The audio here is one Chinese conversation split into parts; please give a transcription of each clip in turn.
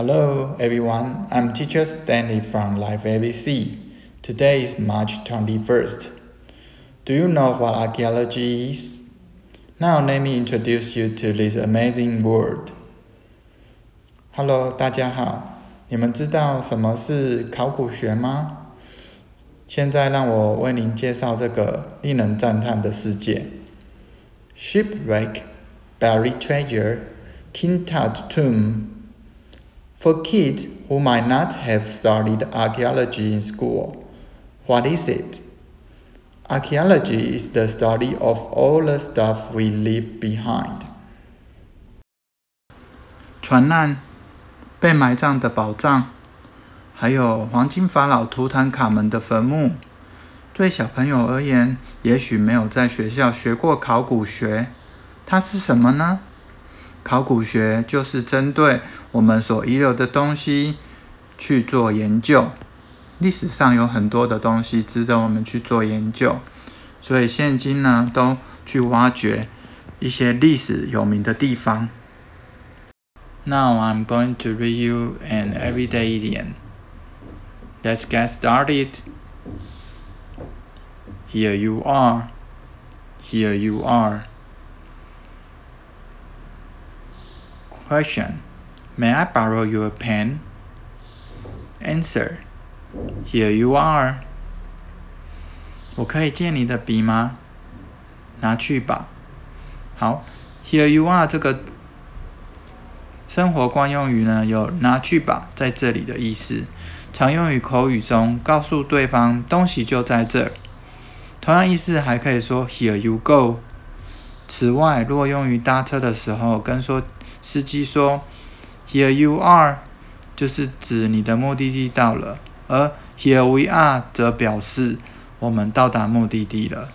Hello everyone, I'm teacher Stanley from Life ABC. Today is March 21st. Do you know what archaeology is? Now let me introduce you to this amazing word. Hello，大家好，你们知道什么是考古学吗？现在让我为您介绍这个令人赞叹的世界。Shipwreck, buried treasure, King Tut tomb. For kids who might not have studied archaeology in school, what is it? Archaeology is the study of all the stuff we leave behind. 船难、被埋葬的宝藏，还有黄金法老图坦卡门的坟墓。对小朋友而言，也许没有在学校学过考古学，它是什么呢？考古学就是针对我们所遗留的东西去做研究。历史上有很多的东西值得我们去做研究，所以现今呢，都去挖掘一些历史有名的地方。Now I'm going to read you an everyday idiom. Let's get started. Here you are. Here you are. Question: May I borrow your pen? Answer: Here you are. 我可以借你的笔吗？拿去吧。好，Here you are 这个生活惯用语呢，有拿去吧在这里的意思，常用于口语中告诉对方东西就在这儿。同样意思还可以说 Here you go。此外，若用于搭车的时候，跟说司机说，Here you are，就是指你的目的地到了，而 Here we are 则表示我们到达目的地了。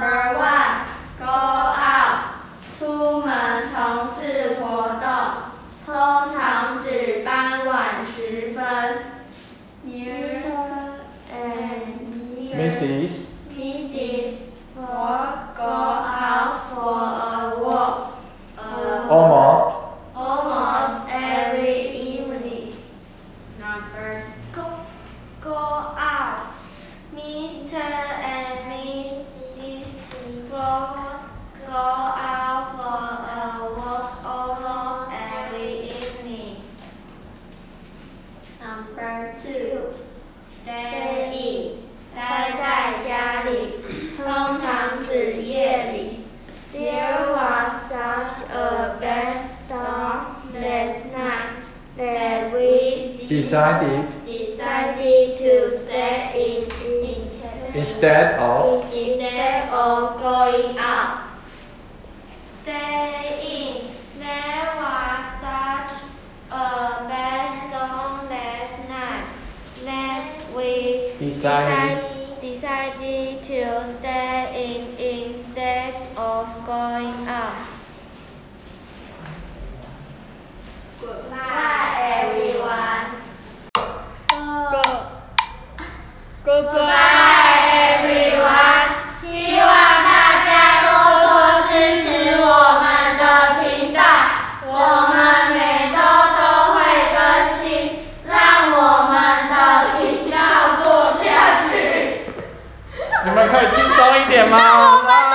Hello Mrs. Mrs. Fogg go out for a walk. Uh, almost. Almost every evening. Number two, go out. Mr. and Mrs. Fogg go out for a walk almost every evening. Number two, Decided. decided to stay in Instead of. instead of going out. Stay in. There was such a bad storm last night that we Decided. decided to stay 你们可以轻松一点吗？